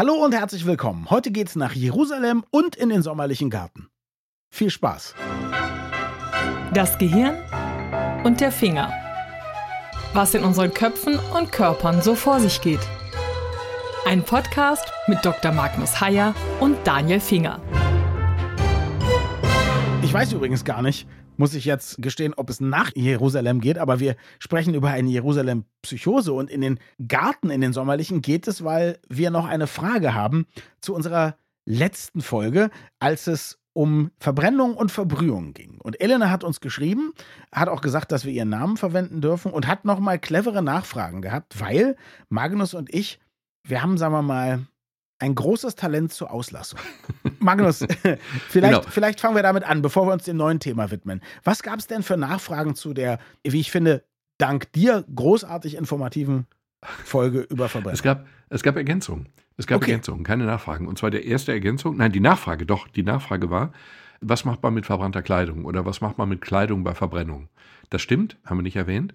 Hallo und herzlich willkommen. Heute geht's nach Jerusalem und in den sommerlichen Garten. Viel Spaß. Das Gehirn und der Finger. Was in unseren Köpfen und Körpern so vor sich geht. Ein Podcast mit Dr. Magnus Heyer und Daniel Finger. Ich weiß übrigens gar nicht, muss ich jetzt gestehen, ob es nach Jerusalem geht, aber wir sprechen über eine Jerusalem-Psychose und in den Garten, in den sommerlichen geht es, weil wir noch eine Frage haben zu unserer letzten Folge, als es um Verbrennung und Verbrühung ging. Und Elena hat uns geschrieben, hat auch gesagt, dass wir ihren Namen verwenden dürfen und hat nochmal clevere Nachfragen gehabt, weil Magnus und ich, wir haben, sagen wir mal, ein großes Talent zur Auslassung. Magnus, vielleicht, genau. vielleicht fangen wir damit an, bevor wir uns dem neuen Thema widmen. Was gab es denn für Nachfragen zu der, wie ich finde, dank dir großartig informativen Folge über Verbrennung? Es gab, es gab Ergänzungen. Es gab okay. Ergänzungen, keine Nachfragen. Und zwar der erste Ergänzung, nein, die Nachfrage, doch, die Nachfrage war, was macht man mit verbrannter Kleidung oder was macht man mit Kleidung bei Verbrennung? Das stimmt, haben wir nicht erwähnt.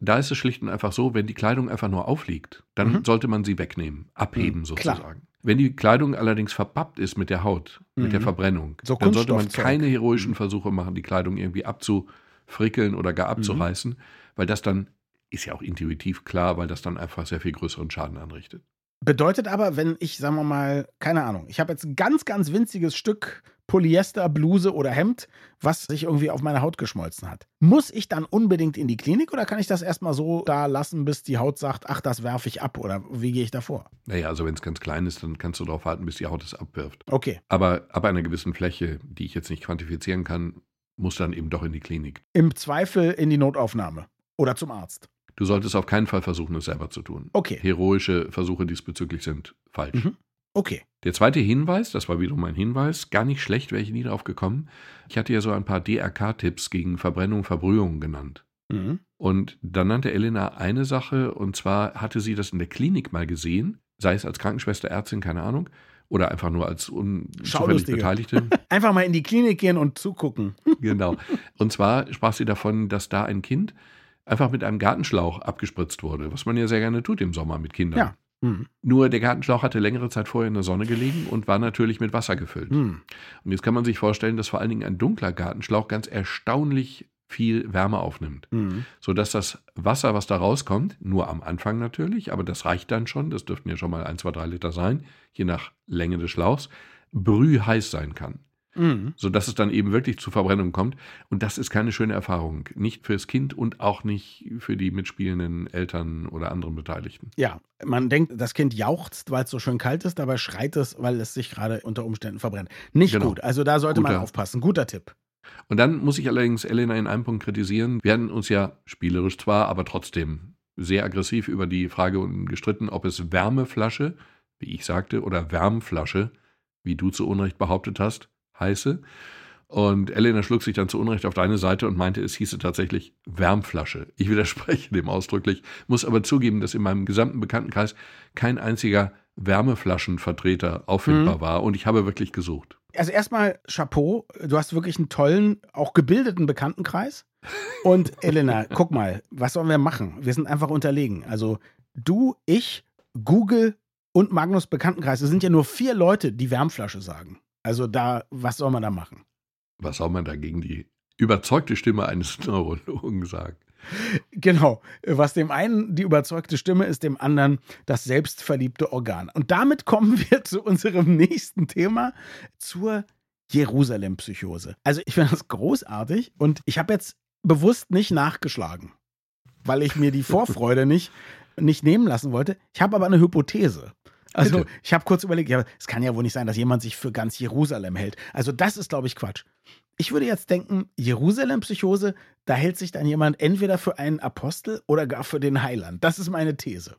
Da ist es schlicht und einfach so, wenn die Kleidung einfach nur aufliegt, dann mhm. sollte man sie wegnehmen, abheben mhm, sozusagen. Klar. Wenn die Kleidung allerdings verpappt ist mit der Haut, mhm. mit der mhm. Verbrennung, so dann sollte man keine heroischen mhm. Versuche machen, die Kleidung irgendwie abzufrickeln oder gar abzureißen, mhm. weil das dann ist ja auch intuitiv klar, weil das dann einfach sehr viel größeren Schaden anrichtet. Bedeutet aber, wenn ich, sagen wir mal, keine Ahnung, ich habe jetzt ein ganz, ganz winziges Stück Polyester, Bluse oder Hemd, was sich irgendwie auf meine Haut geschmolzen hat. Muss ich dann unbedingt in die Klinik oder kann ich das erstmal so da lassen, bis die Haut sagt, ach, das werfe ich ab oder wie gehe ich da vor? Naja, also wenn es ganz klein ist, dann kannst du darauf warten, bis die Haut es abwirft. Okay. Aber ab einer gewissen Fläche, die ich jetzt nicht quantifizieren kann, muss dann eben doch in die Klinik. Im Zweifel in die Notaufnahme oder zum Arzt. Du solltest auf keinen Fall versuchen, es selber zu tun. Okay. Heroische Versuche diesbezüglich sind falsch. Mhm. Okay. Der zweite Hinweis, das war wiederum ein Hinweis, gar nicht schlecht, wäre ich nie drauf gekommen. Ich hatte ja so ein paar DRK-Tipps gegen Verbrennung, Verbrühung genannt. Mhm. Und dann nannte Elena eine Sache, und zwar hatte sie das in der Klinik mal gesehen, sei es als Krankenschwester, Ärztin, keine Ahnung, oder einfach nur als unzufällig Beteiligte. einfach mal in die Klinik gehen und zugucken. genau. Und zwar sprach sie davon, dass da ein Kind einfach mit einem Gartenschlauch abgespritzt wurde, was man ja sehr gerne tut im Sommer mit Kindern. Ja. Mhm. Nur der Gartenschlauch hatte längere Zeit vorher in der Sonne gelegen und war natürlich mit Wasser gefüllt. Mhm. Und jetzt kann man sich vorstellen, dass vor allen Dingen ein dunkler Gartenschlauch ganz erstaunlich viel Wärme aufnimmt. Mhm. Sodass das Wasser, was da rauskommt, nur am Anfang natürlich, aber das reicht dann schon, das dürften ja schon mal ein, zwei, drei Liter sein, je nach Länge des Schlauchs, brühheiß sein kann mhm. sodass es dann eben wirklich zu Verbrennung kommt. Und das ist keine schöne Erfahrung. Nicht fürs Kind und auch nicht für die mitspielenden Eltern oder anderen Beteiligten. Ja, man denkt, das Kind jauchzt, weil es so schön kalt ist, dabei schreit es, weil es sich gerade unter Umständen verbrennt. Nicht genau. gut. Also da sollte Guter. man aufpassen. Guter Tipp. Und dann muss ich allerdings Elena in einem Punkt kritisieren. Wir hatten uns ja spielerisch zwar, aber trotzdem sehr aggressiv über die Frage gestritten, ob es Wärmeflasche, wie ich sagte, oder Wärmflasche, wie du zu Unrecht behauptet hast, heiße. Und Elena schlug sich dann zu Unrecht auf deine Seite und meinte, es hieße tatsächlich Wärmflasche. Ich widerspreche dem ausdrücklich, muss aber zugeben, dass in meinem gesamten Bekanntenkreis kein einziger Wärmeflaschenvertreter auffindbar mhm. war und ich habe wirklich gesucht. Also erstmal Chapeau, du hast wirklich einen tollen, auch gebildeten Bekanntenkreis. Und Elena, guck mal, was sollen wir machen? Wir sind einfach unterlegen. Also du, ich, Google und Magnus Bekanntenkreis, es sind ja nur vier Leute, die Wärmflasche sagen. Also da, was soll man da machen? Was soll man da gegen die überzeugte Stimme eines Neurologen sagen? Genau. Was dem einen die überzeugte Stimme ist, dem anderen das selbstverliebte Organ. Und damit kommen wir zu unserem nächsten Thema, zur Jerusalem-Psychose. Also ich finde das großartig und ich habe jetzt bewusst nicht nachgeschlagen, weil ich mir die Vorfreude nicht, nicht nehmen lassen wollte. Ich habe aber eine Hypothese. Also Bitte. ich habe kurz überlegt, ja, es kann ja wohl nicht sein, dass jemand sich für ganz Jerusalem hält. Also das ist, glaube ich, Quatsch. Ich würde jetzt denken, Jerusalem-Psychose, da hält sich dann jemand entweder für einen Apostel oder gar für den Heiland. Das ist meine These.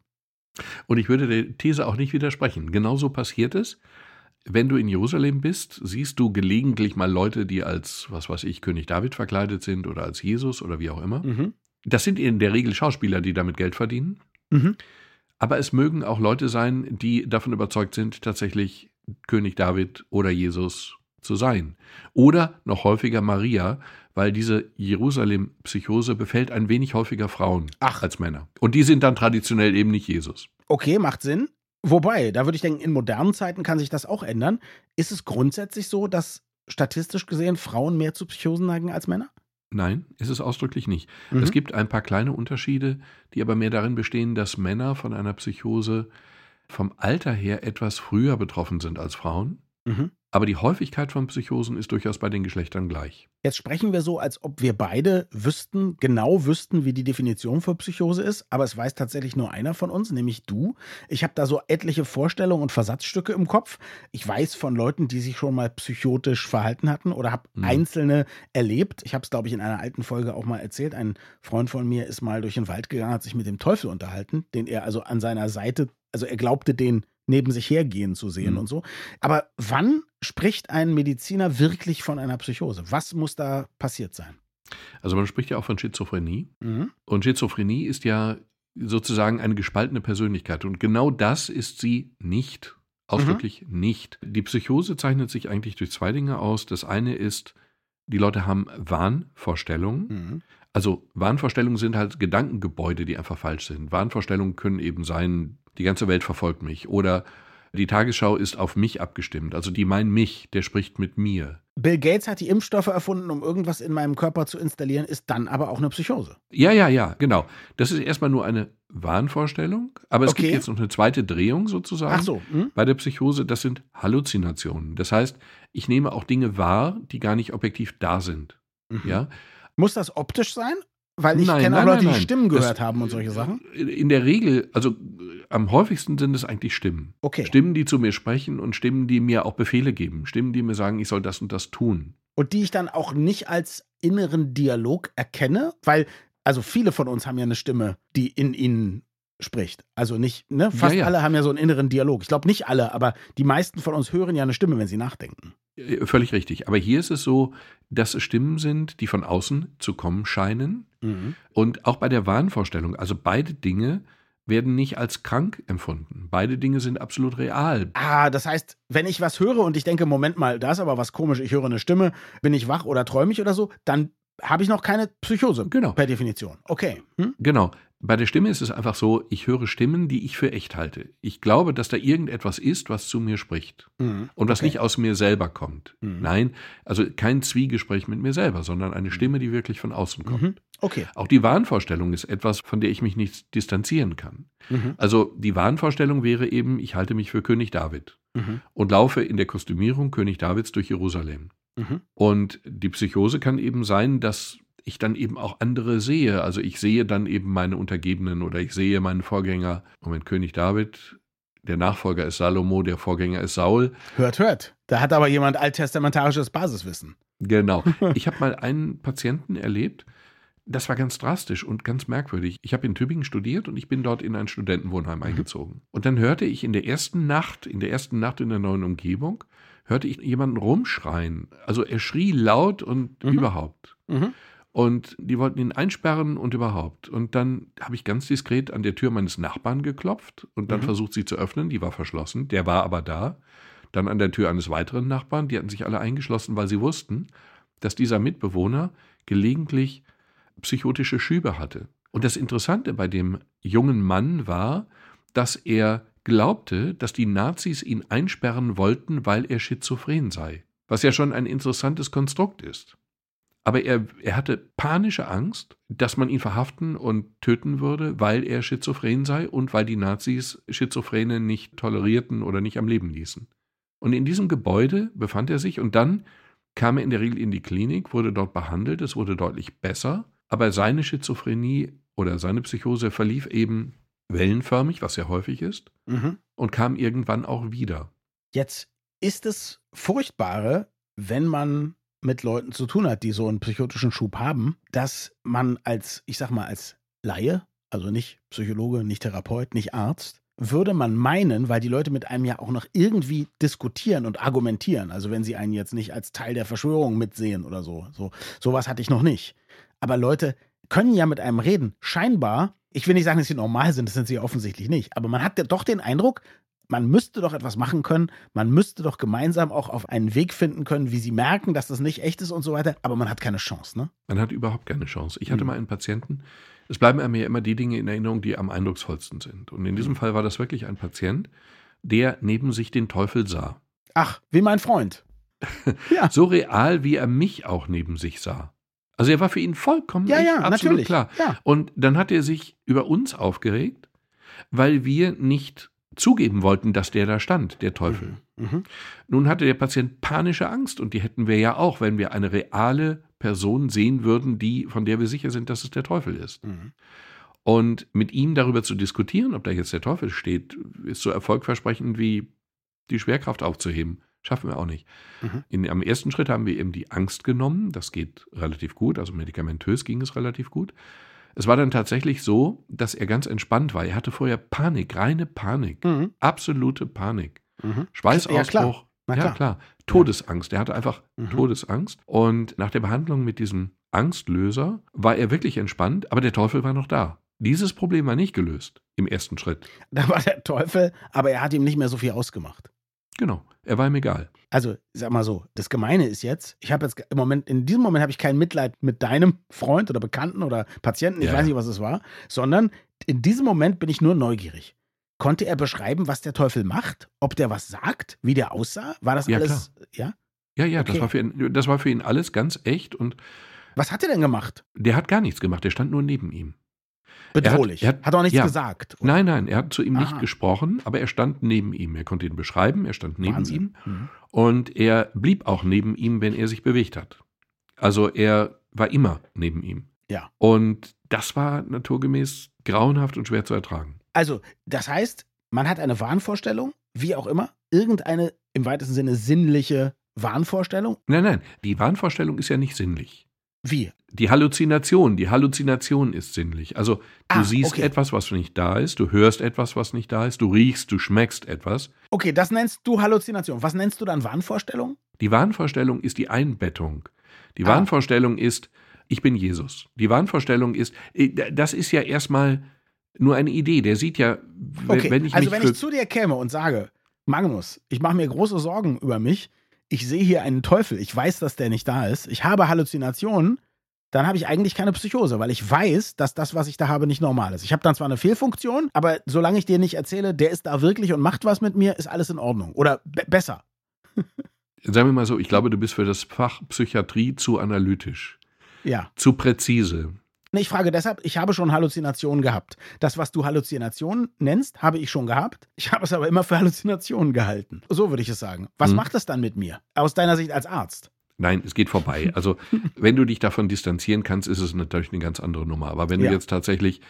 Und ich würde der These auch nicht widersprechen. Genauso passiert es. Wenn du in Jerusalem bist, siehst du gelegentlich mal Leute, die als, was weiß ich, König David verkleidet sind oder als Jesus oder wie auch immer. Mhm. Das sind in der Regel Schauspieler, die damit Geld verdienen. Mhm. Aber es mögen auch Leute sein, die davon überzeugt sind, tatsächlich König David oder Jesus zu sein. Oder noch häufiger Maria, weil diese Jerusalem-Psychose befällt ein wenig häufiger Frauen Ach. als Männer. Und die sind dann traditionell eben nicht Jesus. Okay, macht Sinn. Wobei, da würde ich denken, in modernen Zeiten kann sich das auch ändern. Ist es grundsätzlich so, dass statistisch gesehen Frauen mehr zu Psychosen neigen als Männer? Nein, ist es ausdrücklich nicht. Mhm. Es gibt ein paar kleine Unterschiede, die aber mehr darin bestehen, dass Männer von einer Psychose vom Alter her etwas früher betroffen sind als Frauen. Mhm. Aber die Häufigkeit von Psychosen ist durchaus bei den Geschlechtern gleich. Jetzt sprechen wir so, als ob wir beide wüssten, genau wüssten, wie die Definition für Psychose ist, aber es weiß tatsächlich nur einer von uns, nämlich du. Ich habe da so etliche Vorstellungen und Versatzstücke im Kopf. Ich weiß von Leuten, die sich schon mal psychotisch verhalten hatten oder habe mhm. einzelne erlebt. Ich habe es, glaube ich, in einer alten Folge auch mal erzählt. Ein Freund von mir ist mal durch den Wald gegangen, hat sich mit dem Teufel unterhalten, den er also an seiner Seite, also er glaubte den neben sich hergehen zu sehen mhm. und so. Aber wann spricht ein Mediziner wirklich von einer Psychose? Was muss da passiert sein? Also man spricht ja auch von Schizophrenie. Mhm. Und Schizophrenie ist ja sozusagen eine gespaltene Persönlichkeit. Und genau das ist sie nicht. Ausdrücklich mhm. nicht. Die Psychose zeichnet sich eigentlich durch zwei Dinge aus. Das eine ist, die Leute haben Wahnvorstellungen. Mhm. Also Wahnvorstellungen sind halt Gedankengebäude, die einfach falsch sind. Wahnvorstellungen können eben sein, die ganze Welt verfolgt mich oder die Tagesschau ist auf mich abgestimmt. Also die meinen mich, der spricht mit mir. Bill Gates hat die Impfstoffe erfunden, um irgendwas in meinem Körper zu installieren, ist dann aber auch eine Psychose. Ja, ja, ja, genau. Das ist erstmal nur eine Wahnvorstellung, aber es okay. gibt jetzt noch eine zweite Drehung sozusagen Ach so, hm? bei der Psychose. Das sind Halluzinationen. Das heißt, ich nehme auch Dinge wahr, die gar nicht objektiv da sind. Mhm. Ja. Muss das optisch sein weil ich kenne auch Leute, die Stimmen gehört das, haben und solche Sachen. In der Regel, also am häufigsten sind es eigentlich Stimmen. Okay. Stimmen, die zu mir sprechen und Stimmen, die mir auch Befehle geben. Stimmen, die mir sagen, ich soll das und das tun. Und die ich dann auch nicht als inneren Dialog erkenne, weil, also viele von uns haben ja eine Stimme, die in ihnen spricht. Also nicht, ne? Fast ja, ja. alle haben ja so einen inneren Dialog. Ich glaube nicht alle, aber die meisten von uns hören ja eine Stimme, wenn sie nachdenken. Äh, völlig richtig. Aber hier ist es so, dass es Stimmen sind, die von außen zu kommen scheinen. Mhm. Und auch bei der Wahnvorstellung, also beide Dinge werden nicht als krank empfunden. Beide Dinge sind absolut real. Ah, das heißt, wenn ich was höre und ich denke, Moment mal, da ist aber was komisch, ich höre eine Stimme, bin ich wach oder träume ich oder so, dann habe ich noch keine Psychose. Genau. Per Definition. Okay. Hm? Genau. Bei der Stimme ist es einfach so, ich höre Stimmen, die ich für echt halte. Ich glaube, dass da irgendetwas ist, was zu mir spricht mhm. und was okay. nicht aus mir selber kommt. Mhm. Nein, also kein Zwiegespräch mit mir selber, sondern eine Stimme, die wirklich von außen kommt. Mhm. Okay. Auch die Wahnvorstellung ist etwas, von der ich mich nicht distanzieren kann. Mhm. Also die Wahnvorstellung wäre eben, ich halte mich für König David mhm. und laufe in der Kostümierung König Davids durch Jerusalem. Mhm. Und die Psychose kann eben sein, dass ich dann eben auch andere sehe. Also ich sehe dann eben meine Untergebenen oder ich sehe meinen Vorgänger. Moment, König David, der Nachfolger ist Salomo, der Vorgänger ist Saul. Hört, hört. Da hat aber jemand alttestamentarisches Basiswissen. Genau. Ich habe mal einen Patienten erlebt, das war ganz drastisch und ganz merkwürdig. Ich habe in Tübingen studiert und ich bin dort in ein Studentenwohnheim mhm. eingezogen. Und dann hörte ich in der ersten Nacht, in der ersten Nacht in der neuen Umgebung, hörte ich jemanden rumschreien. Also er schrie laut und mhm. überhaupt. Mhm. Und die wollten ihn einsperren und überhaupt. Und dann habe ich ganz diskret an der Tür meines Nachbarn geklopft und dann mhm. versucht, sie zu öffnen. Die war verschlossen. Der war aber da. Dann an der Tür eines weiteren Nachbarn. Die hatten sich alle eingeschlossen, weil sie wussten, dass dieser Mitbewohner gelegentlich psychotische Schübe hatte. Und das Interessante bei dem jungen Mann war, dass er glaubte, dass die Nazis ihn einsperren wollten, weil er schizophren sei. Was ja schon ein interessantes Konstrukt ist. Aber er, er hatte panische Angst, dass man ihn verhaften und töten würde, weil er schizophren sei und weil die Nazis Schizophrene nicht tolerierten oder nicht am Leben ließen. Und in diesem Gebäude befand er sich und dann kam er in der Regel in die Klinik, wurde dort behandelt, es wurde deutlich besser, aber seine Schizophrenie oder seine Psychose verlief eben wellenförmig, was ja häufig ist, mhm. und kam irgendwann auch wieder. Jetzt ist es Furchtbare, wenn man mit Leuten zu tun hat, die so einen psychotischen Schub haben, dass man als, ich sag mal, als Laie, also nicht Psychologe, nicht Therapeut, nicht Arzt, würde man meinen, weil die Leute mit einem ja auch noch irgendwie diskutieren und argumentieren, also wenn sie einen jetzt nicht als Teil der Verschwörung mitsehen oder so, so sowas hatte ich noch nicht. Aber Leute können ja mit einem reden. Scheinbar, ich will nicht sagen, dass sie normal sind, das sind sie ja offensichtlich nicht, aber man hat ja doch den Eindruck, man müsste doch etwas machen können, man müsste doch gemeinsam auch auf einen Weg finden können, wie sie merken, dass das nicht echt ist und so weiter, aber man hat keine Chance, ne? Man hat überhaupt keine Chance. Ich hatte mhm. mal einen Patienten, Es bleiben mir immer die Dinge in Erinnerung, die am eindrucksvollsten sind. Und in diesem Fall war das wirklich ein Patient, der neben sich den Teufel sah. Ach, wie mein Freund. ja. So real, wie er mich auch neben sich sah. Also er war für ihn vollkommen ja, ja, absolut natürlich. klar. Ja. Und dann hat er sich über uns aufgeregt, weil wir nicht zugeben wollten, dass der da stand, der Teufel. Mhm. Mhm. Nun hatte der Patient panische Angst und die hätten wir ja auch, wenn wir eine reale Person sehen würden, die, von der wir sicher sind, dass es der Teufel ist. Mhm. Und mit ihm darüber zu diskutieren, ob da jetzt der Teufel steht, ist so erfolgversprechend wie die Schwerkraft aufzuheben. Schaffen wir auch nicht. Mhm. In, am ersten Schritt haben wir eben die Angst genommen. Das geht relativ gut. Also medikamentös ging es relativ gut. Es war dann tatsächlich so, dass er ganz entspannt war. Er hatte vorher Panik, reine Panik, mhm. absolute Panik. Mhm. Schweißausbruch. Ja, klar. ja, klar. Todesangst. Er hatte einfach mhm. Todesangst. Und nach der Behandlung mit diesem Angstlöser war er wirklich entspannt, aber der Teufel war noch da. Dieses Problem war nicht gelöst im ersten Schritt. Da war der Teufel, aber er hat ihm nicht mehr so viel ausgemacht. Genau, er war ihm egal. Also, sag mal so, das Gemeine ist jetzt, ich habe jetzt im Moment, in diesem Moment habe ich kein Mitleid mit deinem Freund oder Bekannten oder Patienten, ich ja. weiß nicht, was es war, sondern in diesem Moment bin ich nur neugierig. Konnte er beschreiben, was der Teufel macht? Ob der was sagt? Wie der aussah? War das ja, alles, klar. ja? Ja, ja, okay. das, war für ihn, das war für ihn alles ganz echt und. Was hat er denn gemacht? Der hat gar nichts gemacht, der stand nur neben ihm. Bedrohlich. Er hat, er hat, hat auch nichts ja. gesagt. Oder? Nein, nein, er hat zu ihm Aha. nicht gesprochen, aber er stand neben ihm. Er konnte ihn beschreiben, er stand neben Wahnsinn. ihm. Mhm. Und er blieb auch neben ihm, wenn er sich bewegt hat. Also er war immer neben ihm. Ja. Und das war naturgemäß grauenhaft und schwer zu ertragen. Also, das heißt, man hat eine Wahnvorstellung, wie auch immer, irgendeine im weitesten Sinne sinnliche Wahnvorstellung? Nein, nein, die Wahnvorstellung ist ja nicht sinnlich. Wie? Die Halluzination. Die Halluzination ist sinnlich. Also du ah, siehst okay. etwas, was nicht da ist, du hörst etwas, was nicht da ist, du riechst, du schmeckst etwas. Okay, das nennst du Halluzination. Was nennst du dann Wahnvorstellung? Die Wahnvorstellung ist die Einbettung. Die ah. Wahnvorstellung ist, ich bin Jesus. Die Wahnvorstellung ist, äh, das ist ja erstmal nur eine Idee. Der sieht ja, okay. wenn ich Also wenn ich zu dir käme und sage, Magnus, ich mache mir große Sorgen über mich, ich sehe hier einen Teufel, ich weiß, dass der nicht da ist, ich habe Halluzinationen, dann habe ich eigentlich keine Psychose, weil ich weiß, dass das, was ich da habe, nicht normal ist. Ich habe dann zwar eine Fehlfunktion, aber solange ich dir nicht erzähle, der ist da wirklich und macht was mit mir, ist alles in Ordnung. Oder besser. Sagen wir mal so, ich glaube, du bist für das Fach Psychiatrie zu analytisch. Ja. Zu präzise. Ich frage deshalb, ich habe schon Halluzinationen gehabt. Das, was du Halluzinationen nennst, habe ich schon gehabt. Ich habe es aber immer für Halluzinationen gehalten. So würde ich es sagen. Was hm. macht das dann mit mir? Aus deiner Sicht als Arzt? Nein, es geht vorbei. Also, wenn du dich davon distanzieren kannst, ist es natürlich eine ganz andere Nummer. Aber wenn ja. du jetzt tatsächlich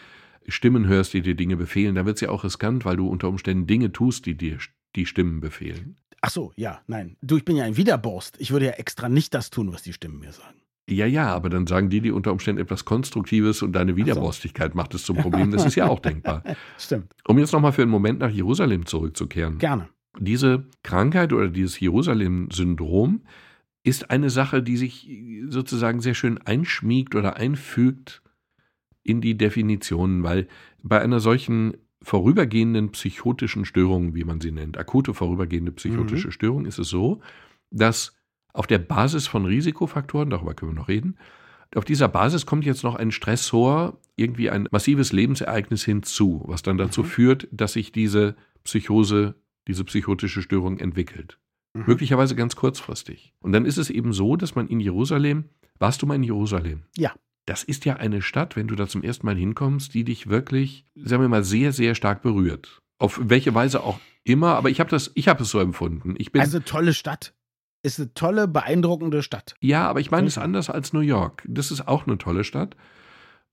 Stimmen hörst, die dir Dinge befehlen, dann wird es ja auch riskant, weil du unter Umständen Dinge tust, die dir die Stimmen befehlen. Ach so, ja, nein. Du, ich bin ja ein Widerborst. Ich würde ja extra nicht das tun, was die Stimmen mir sagen. Ja, ja, aber dann sagen die dir unter Umständen etwas Konstruktives und deine Widerborstigkeit so. macht es zum Problem. Das ist ja auch denkbar. Stimmt. Um jetzt nochmal für einen Moment nach Jerusalem zurückzukehren. Gerne. Diese Krankheit oder dieses Jerusalem-Syndrom ist eine Sache, die sich sozusagen sehr schön einschmiegt oder einfügt in die Definitionen, weil bei einer solchen vorübergehenden psychotischen Störung, wie man sie nennt, akute vorübergehende psychotische mhm. Störung, ist es so, dass auf der Basis von Risikofaktoren, darüber können wir noch reden, auf dieser Basis kommt jetzt noch ein Stressor, irgendwie ein massives Lebensereignis hinzu, was dann dazu mhm. führt, dass sich diese Psychose, diese psychotische Störung entwickelt. Mhm. Möglicherweise ganz kurzfristig. Und dann ist es eben so, dass man in Jerusalem, warst du mal in Jerusalem? Ja. Das ist ja eine Stadt, wenn du da zum ersten Mal hinkommst, die dich wirklich, sagen wir mal, sehr, sehr stark berührt. Auf welche Weise auch immer, aber ich habe das, ich habe es so empfunden. Ich bin, also tolle Stadt ist eine tolle, beeindruckende Stadt. Ja, aber ich meine es anders als New York. Das ist auch eine tolle Stadt.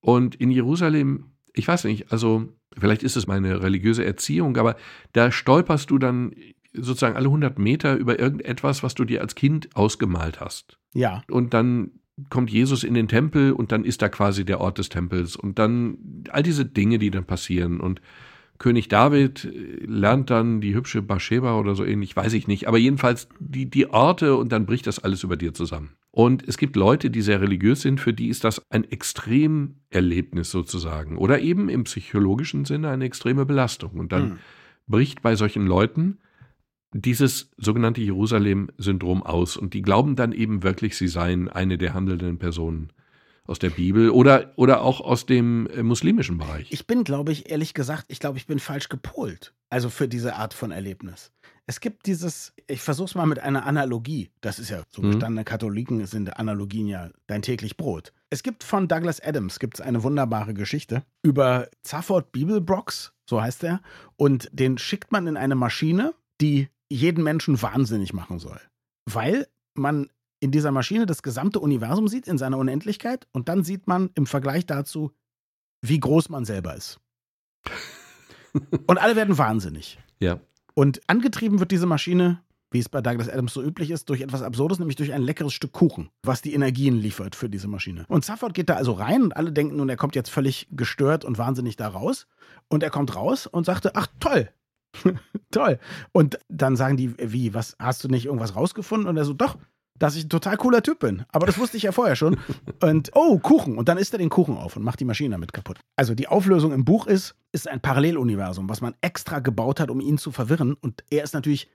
Und in Jerusalem, ich weiß nicht, also vielleicht ist es meine religiöse Erziehung, aber da stolperst du dann sozusagen alle 100 Meter über irgendetwas, was du dir als Kind ausgemalt hast. Ja. Und dann kommt Jesus in den Tempel und dann ist da quasi der Ort des Tempels und dann all diese Dinge, die dann passieren und König David äh, lernt dann die hübsche Bathsheba oder so ähnlich, weiß ich nicht. Aber jedenfalls die, die Orte und dann bricht das alles über dir zusammen. Und es gibt Leute, die sehr religiös sind, für die ist das ein Extremerlebnis sozusagen. Oder eben im psychologischen Sinne eine extreme Belastung. Und dann hm. bricht bei solchen Leuten dieses sogenannte Jerusalem-Syndrom aus. Und die glauben dann eben wirklich, sie seien eine der handelnden Personen aus der Bibel oder, oder auch aus dem äh, muslimischen Bereich. Ich bin, glaube ich, ehrlich gesagt, ich glaube, ich bin falsch gepolt. Also für diese Art von Erlebnis. Es gibt dieses, ich versuche es mal mit einer Analogie. Das ist ja so mhm. gestandene Katholiken sind Analogien ja dein täglich Brot. Es gibt von Douglas Adams gibt's eine wunderbare Geschichte über Zafford Bibelbrox, so heißt er, und den schickt man in eine Maschine, die jeden Menschen wahnsinnig machen soll, weil man in dieser Maschine das gesamte Universum sieht in seiner Unendlichkeit und dann sieht man im Vergleich dazu, wie groß man selber ist. und alle werden wahnsinnig. Ja. Und angetrieben wird diese Maschine, wie es bei Douglas Adams so üblich ist, durch etwas Absurdes, nämlich durch ein leckeres Stück Kuchen, was die Energien liefert für diese Maschine. Und Zafford geht da also rein und alle denken nun, er kommt jetzt völlig gestört und wahnsinnig da raus. Und er kommt raus und sagte, ach toll, toll. Und dann sagen die, wie, was, hast du nicht irgendwas rausgefunden? Und er so, doch, dass ich ein total cooler Typ bin. Aber das wusste ich ja vorher schon. Und oh, Kuchen. Und dann isst er den Kuchen auf und macht die Maschine damit kaputt. Also die Auflösung im Buch ist, ist ein Paralleluniversum, was man extra gebaut hat, um ihn zu verwirren. Und er ist natürlich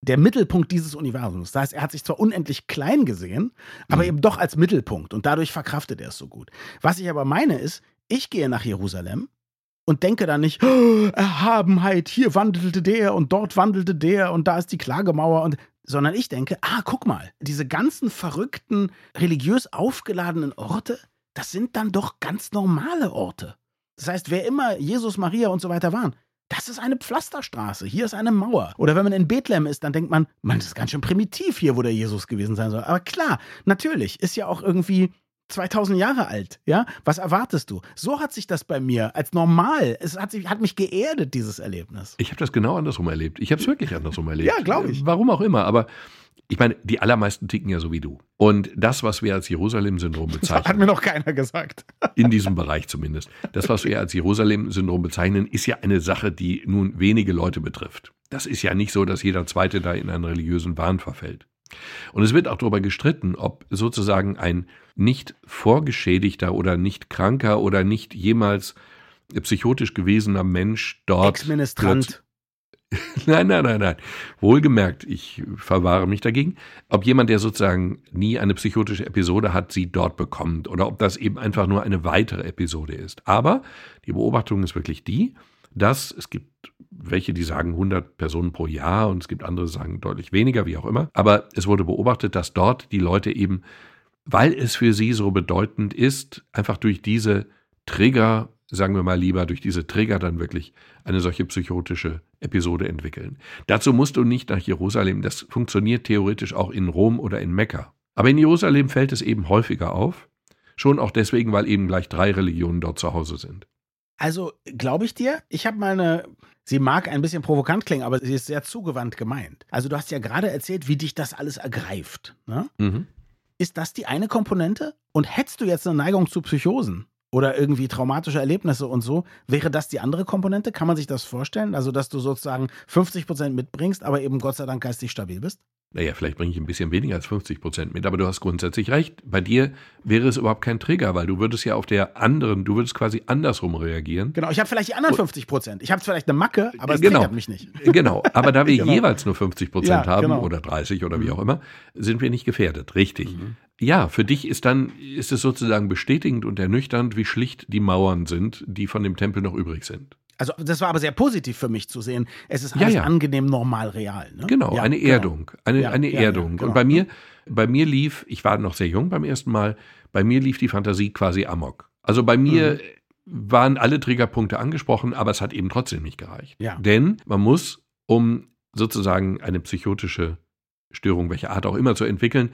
der Mittelpunkt dieses Universums. Das heißt, er hat sich zwar unendlich klein gesehen, aber mhm. eben doch als Mittelpunkt. Und dadurch verkraftet er es so gut. Was ich aber meine ist, ich gehe nach Jerusalem und denke dann nicht, oh, Erhabenheit, hier wandelte der und dort wandelte der und da ist die Klagemauer und sondern ich denke, ah, guck mal, diese ganzen verrückten, religiös aufgeladenen Orte, das sind dann doch ganz normale Orte. Das heißt, wer immer Jesus, Maria und so weiter waren, das ist eine Pflasterstraße, hier ist eine Mauer. Oder wenn man in Bethlehem ist, dann denkt man, man, ist ganz schön primitiv hier, wo der Jesus gewesen sein soll. Aber klar, natürlich, ist ja auch irgendwie 2000 Jahre alt, ja? Was erwartest du? So hat sich das bei mir als normal, es hat, sich, hat mich geerdet, dieses Erlebnis. Ich habe das genau andersrum erlebt. Ich habe es wirklich andersrum erlebt. ja, glaube ich. Warum auch immer, aber ich meine, die allermeisten ticken ja so wie du. Und das, was wir als Jerusalem-Syndrom bezeichnen. Das hat mir noch keiner gesagt. in diesem Bereich zumindest. Das, was wir als Jerusalem-Syndrom bezeichnen, ist ja eine Sache, die nun wenige Leute betrifft. Das ist ja nicht so, dass jeder Zweite da in einen religiösen Wahn verfällt. Und es wird auch darüber gestritten, ob sozusagen ein nicht vorgeschädigter oder nicht kranker oder nicht jemals psychotisch gewesener Mensch dort. Ex-Ministrant. nein, nein, nein, nein. Wohlgemerkt, ich verwahre mich dagegen. Ob jemand, der sozusagen nie eine psychotische Episode hat, sie dort bekommt oder ob das eben einfach nur eine weitere Episode ist. Aber die Beobachtung ist wirklich die, dass es gibt welche, die sagen 100 Personen pro Jahr und es gibt andere, die sagen deutlich weniger, wie auch immer. Aber es wurde beobachtet, dass dort die Leute eben, weil es für sie so bedeutend ist, einfach durch diese Trigger, sagen wir mal lieber, durch diese Trigger dann wirklich eine solche psychotische Episode entwickeln. Dazu musst du nicht nach Jerusalem. Das funktioniert theoretisch auch in Rom oder in Mekka. Aber in Jerusalem fällt es eben häufiger auf. Schon auch deswegen, weil eben gleich drei Religionen dort zu Hause sind. Also, glaube ich dir, ich habe mal eine, sie mag ein bisschen provokant klingen, aber sie ist sehr zugewandt gemeint. Also, du hast ja gerade erzählt, wie dich das alles ergreift. Ne? Mhm. Ist das die eine Komponente? Und hättest du jetzt eine Neigung zu Psychosen oder irgendwie traumatische Erlebnisse und so, wäre das die andere Komponente? Kann man sich das vorstellen? Also, dass du sozusagen 50 Prozent mitbringst, aber eben Gott sei Dank geistig stabil bist? Naja, vielleicht bringe ich ein bisschen weniger als 50 Prozent mit, aber du hast grundsätzlich recht. Bei dir wäre es überhaupt kein Trigger, weil du würdest ja auf der anderen, du würdest quasi andersrum reagieren. Genau, ich habe vielleicht die anderen 50 Prozent. Ich habe vielleicht eine Macke, aber es genau, triggert mich nicht. Genau, aber da wir genau. jeweils nur 50 Prozent ja, haben genau. oder 30 oder wie auch immer, sind wir nicht gefährdet. Richtig. Mhm. Ja, für dich ist dann, ist es sozusagen bestätigend und ernüchternd, wie schlicht die Mauern sind, die von dem Tempel noch übrig sind. Also das war aber sehr positiv für mich zu sehen. Es ist alles ja, ja. angenehm, normal, real. Ne? Genau, ja, eine genau. Erdung, eine, eine Erdung. Genau. Und bei mir, bei mir lief, ich war noch sehr jung beim ersten Mal, bei mir lief die Fantasie quasi amok. Also bei mir mhm. waren alle Triggerpunkte angesprochen, aber es hat eben trotzdem nicht gereicht. Ja. Denn man muss, um sozusagen eine psychotische Störung, welche Art auch immer, zu entwickeln,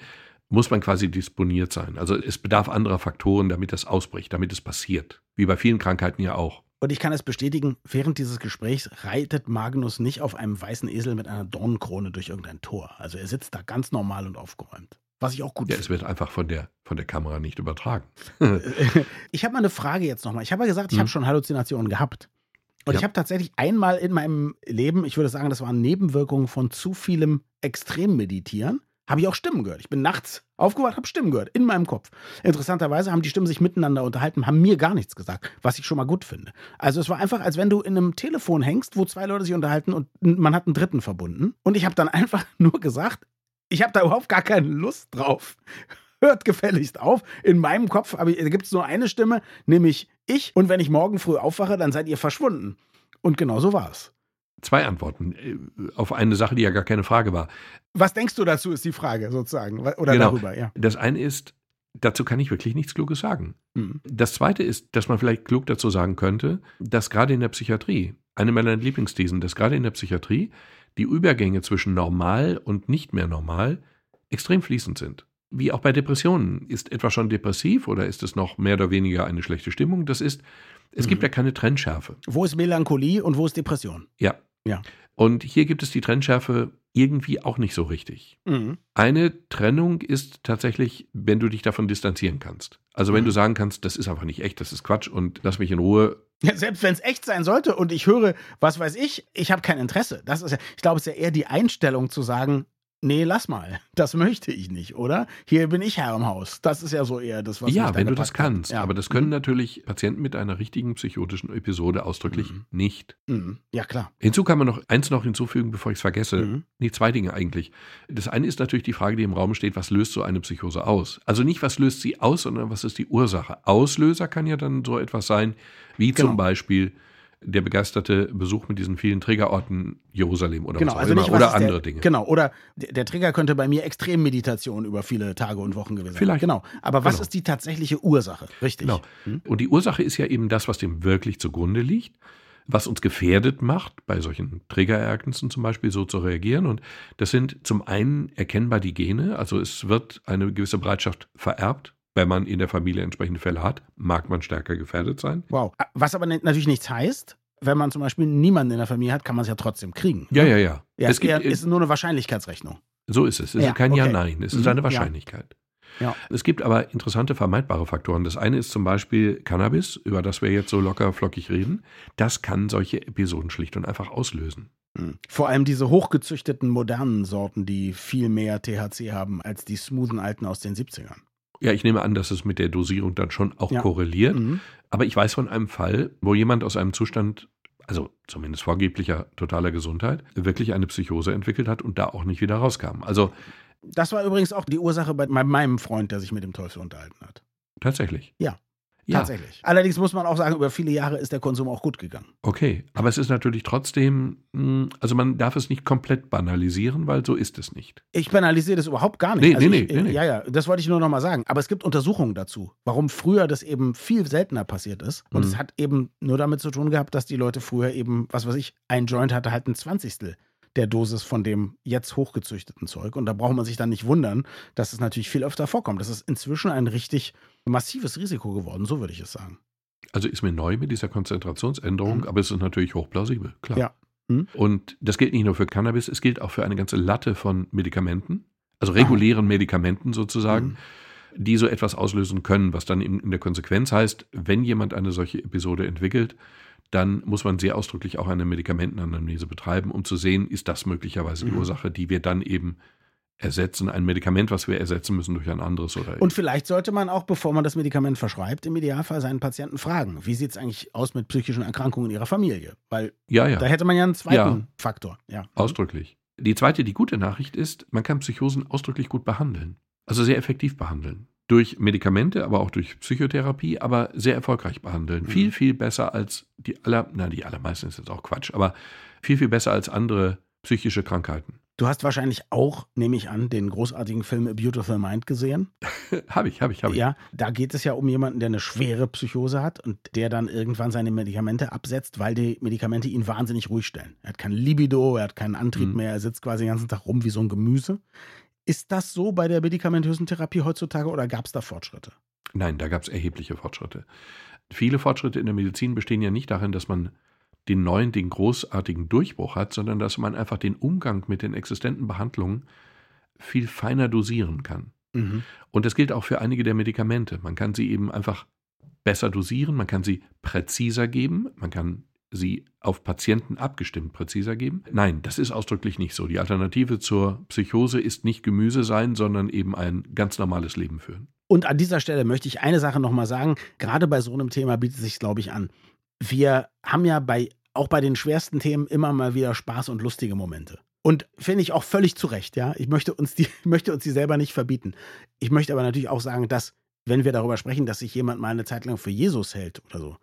muss man quasi disponiert sein. Also es bedarf anderer Faktoren, damit das ausbricht, damit es passiert. Wie bei vielen Krankheiten ja auch. Und ich kann es bestätigen, während dieses Gesprächs reitet Magnus nicht auf einem weißen Esel mit einer Dornenkrone durch irgendein Tor. Also er sitzt da ganz normal und aufgeräumt. Was ich auch gut ja, finde. Es wird einfach von der, von der Kamera nicht übertragen. ich habe mal eine Frage jetzt nochmal. Ich habe ja gesagt, ich hm. habe schon Halluzinationen gehabt. Und ja. ich habe tatsächlich einmal in meinem Leben, ich würde sagen, das waren Nebenwirkungen von zu vielem Extremmeditieren, habe ich auch Stimmen gehört. Ich bin nachts aufgewacht, habe Stimmen gehört in meinem Kopf. Interessanterweise haben die Stimmen sich miteinander unterhalten, haben mir gar nichts gesagt, was ich schon mal gut finde. Also es war einfach, als wenn du in einem Telefon hängst, wo zwei Leute sich unterhalten und man hat einen Dritten verbunden. Und ich habe dann einfach nur gesagt, ich habe da überhaupt gar keine Lust drauf. hört gefälligst auf. In meinem Kopf gibt es nur eine Stimme, nämlich ich. Und wenn ich morgen früh aufwache, dann seid ihr verschwunden. Und genau so war es. Zwei Antworten äh, auf eine Sache, die ja gar keine Frage war. Was denkst du dazu, ist die Frage sozusagen. Oder genau. darüber, ja. Das eine ist, dazu kann ich wirklich nichts Kluges sagen. Mhm. Das zweite ist, dass man vielleicht klug dazu sagen könnte, dass gerade in der Psychiatrie, eine meiner Lieblingsthesen, dass gerade in der Psychiatrie die Übergänge zwischen normal und nicht mehr normal extrem fließend sind. Wie auch bei Depressionen. Ist etwas schon depressiv oder ist es noch mehr oder weniger eine schlechte Stimmung? Das ist, es mhm. gibt ja keine Trennschärfe. Wo ist Melancholie und wo ist Depression? Ja. Ja. Und hier gibt es die Trennschärfe irgendwie auch nicht so richtig. Mhm. Eine Trennung ist tatsächlich, wenn du dich davon distanzieren kannst. Also wenn mhm. du sagen kannst, das ist einfach nicht echt, das ist Quatsch und lass mich in Ruhe. Ja, selbst wenn es echt sein sollte und ich höre, was weiß ich, ich habe kein Interesse. Das ist ja, ich glaube, es ist ja eher die Einstellung zu sagen, nee, lass mal. Das möchte ich nicht, oder? Hier bin ich Herr im Haus. Das ist ja so eher das, was Ja, wenn du das kannst. Ja. Aber das können mhm. natürlich Patienten mit einer richtigen psychotischen Episode ausdrücklich mhm. nicht. Mhm. Ja, klar. Hinzu kann man noch eins noch hinzufügen, bevor ich es vergesse. Mhm. Nee, zwei Dinge eigentlich. Das eine ist natürlich die Frage, die im Raum steht, was löst so eine Psychose aus? Also nicht, was löst sie aus, sondern was ist die Ursache? Auslöser kann ja dann so etwas sein, wie genau. zum Beispiel der begeisterte Besuch mit diesen vielen Triggerorten Jerusalem oder genau, was auch also immer, nicht, oder andere der, Dinge. Genau, oder der, der, Trigger könnte bei mir Extremmeditation über viele Tage und Wochen gewesen sein. Vielleicht. Genau. Aber was genau. ist die tatsächliche Ursache? Richtig. Genau. Hm? Und die Ursache ist ja eben das, was dem wirklich zugrunde liegt, was uns gefährdet macht, bei solchen Triggerereignissen zum Beispiel so zu reagieren. Und das sind zum einen erkennbar die Gene, also es wird eine gewisse Bereitschaft vererbt wenn man in der Familie entsprechende Fälle hat, mag man stärker gefährdet sein. Wow. Was aber natürlich nichts heißt, wenn man zum Beispiel niemanden in der Familie hat, kann man es ja trotzdem kriegen. Ja, ja, ja. ja es gibt, ist nur eine Wahrscheinlichkeitsrechnung. So ist es. Es ja, ist kein okay. Ja-Nein. Es ist mhm. eine Wahrscheinlichkeit. Ja. Es gibt aber interessante vermeidbare Faktoren. Das eine ist zum Beispiel Cannabis, über das wir jetzt so locker flockig reden. Das kann solche Episoden schlicht und einfach auslösen. Mhm. Vor allem diese hochgezüchteten modernen Sorten, die viel mehr THC haben als die smoothen alten aus den 70ern. Ja, ich nehme an, dass es mit der Dosierung dann schon auch ja. korreliert. Mhm. Aber ich weiß von einem Fall, wo jemand aus einem Zustand, also zumindest vorgeblicher totaler Gesundheit, wirklich eine Psychose entwickelt hat und da auch nicht wieder rauskam. Also das war übrigens auch die Ursache bei meinem Freund, der sich mit dem Teufel unterhalten hat. Tatsächlich. Ja. Ja. Tatsächlich. Allerdings muss man auch sagen, über viele Jahre ist der Konsum auch gut gegangen. Okay, aber es ist natürlich trotzdem, hm, also man darf es nicht komplett banalisieren, weil so ist es nicht. Ich banalisiere das überhaupt gar nicht. Nee, also nee, ich, nee, nee, Ja, ja, das wollte ich nur noch mal sagen. Aber es gibt Untersuchungen dazu, warum früher das eben viel seltener passiert ist. Und mhm. es hat eben nur damit zu tun gehabt, dass die Leute früher eben, was weiß ich, ein Joint hatte halt ein Zwanzigstel der Dosis von dem jetzt hochgezüchteten Zeug. Und da braucht man sich dann nicht wundern, dass es natürlich viel öfter vorkommt. Das ist inzwischen ein richtig massives Risiko geworden, so würde ich es sagen. Also ist mir neu mit dieser Konzentrationsänderung, mhm. aber es ist natürlich hochplausibel, klar. Ja. Mhm. Und das gilt nicht nur für Cannabis, es gilt auch für eine ganze Latte von Medikamenten, also regulären. Medikamenten sozusagen, mhm. Die so etwas auslösen können, was dann in der Konsequenz heißt, wenn jemand eine solche Episode entwickelt, dann muss man sehr ausdrücklich auch eine Medikamentenanalyse betreiben, um zu sehen, ist das möglicherweise die mhm. Ursache, die wir dann eben ersetzen, ein Medikament, was wir ersetzen müssen durch ein anderes oder. Und vielleicht sollte man auch, bevor man das Medikament verschreibt, im Idealfall seinen Patienten fragen, wie sieht es eigentlich aus mit psychischen Erkrankungen in ihrer Familie? Weil ja, ja. da hätte man ja einen zweiten ja. Faktor. Ja. Ausdrücklich. Die zweite, die gute Nachricht ist, man kann Psychosen ausdrücklich gut behandeln. Also sehr effektiv behandeln durch Medikamente, aber auch durch Psychotherapie, aber sehr erfolgreich behandeln. Mhm. Viel, viel besser als die aller, na, die allermeisten ist jetzt auch Quatsch, aber viel, viel besser als andere psychische Krankheiten. Du hast wahrscheinlich auch, nehme ich an, den großartigen Film A Beautiful Mind gesehen. habe ich, habe ich, habe ich. Ja, da geht es ja um jemanden, der eine schwere Psychose hat und der dann irgendwann seine Medikamente absetzt, weil die Medikamente ihn wahnsinnig ruhig stellen. Er hat kein Libido, er hat keinen Antrieb mhm. mehr, er sitzt quasi den ganzen Tag rum wie so ein Gemüse. Ist das so bei der medikamentösen Therapie heutzutage oder gab es da Fortschritte? Nein, da gab es erhebliche Fortschritte. Viele Fortschritte in der Medizin bestehen ja nicht darin, dass man den neuen, den großartigen Durchbruch hat, sondern dass man einfach den Umgang mit den existenten Behandlungen viel feiner dosieren kann. Mhm. Und das gilt auch für einige der Medikamente. Man kann sie eben einfach besser dosieren, man kann sie präziser geben, man kann sie auf Patienten abgestimmt präziser geben? Nein, das ist ausdrücklich nicht so. Die Alternative zur Psychose ist nicht Gemüse sein, sondern eben ein ganz normales Leben führen. Und an dieser Stelle möchte ich eine Sache nochmal sagen. Gerade bei so einem Thema bietet sich, glaube ich, an. Wir haben ja bei, auch bei den schwersten Themen immer mal wieder Spaß und lustige Momente. Und finde ich auch völlig zu Recht, ja. Ich möchte uns die, möchte uns die selber nicht verbieten. Ich möchte aber natürlich auch sagen, dass, wenn wir darüber sprechen, dass sich jemand mal eine Zeit lang für Jesus hält oder so,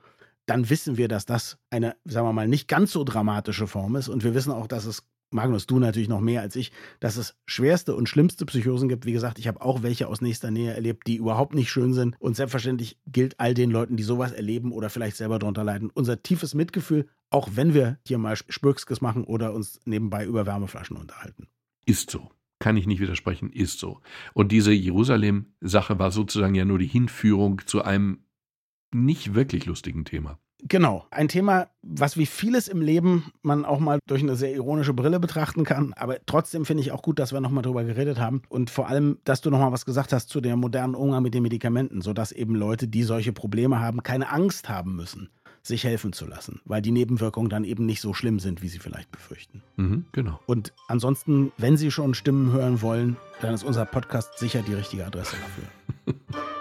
dann wissen wir, dass das eine, sagen wir mal, nicht ganz so dramatische Form ist. Und wir wissen auch, dass es Magnus, du natürlich noch mehr als ich, dass es schwerste und schlimmste Psychosen gibt. Wie gesagt, ich habe auch welche aus nächster Nähe erlebt, die überhaupt nicht schön sind. Und selbstverständlich gilt all den Leuten, die sowas erleben oder vielleicht selber darunter leiden, unser tiefes Mitgefühl, auch wenn wir hier mal Spürkskes machen oder uns nebenbei über Wärmeflaschen unterhalten. Ist so. Kann ich nicht widersprechen, ist so. Und diese Jerusalem-Sache war sozusagen ja nur die Hinführung zu einem nicht wirklich lustigen Thema. Genau, ein Thema, was wie vieles im Leben man auch mal durch eine sehr ironische Brille betrachten kann. Aber trotzdem finde ich auch gut, dass wir nochmal drüber geredet haben. Und vor allem, dass du nochmal was gesagt hast zu dem modernen Umgang mit den Medikamenten, sodass eben Leute, die solche Probleme haben, keine Angst haben müssen, sich helfen zu lassen, weil die Nebenwirkungen dann eben nicht so schlimm sind, wie sie vielleicht befürchten. Mhm, genau. Und ansonsten, wenn Sie schon Stimmen hören wollen, dann ist unser Podcast sicher die richtige Adresse dafür.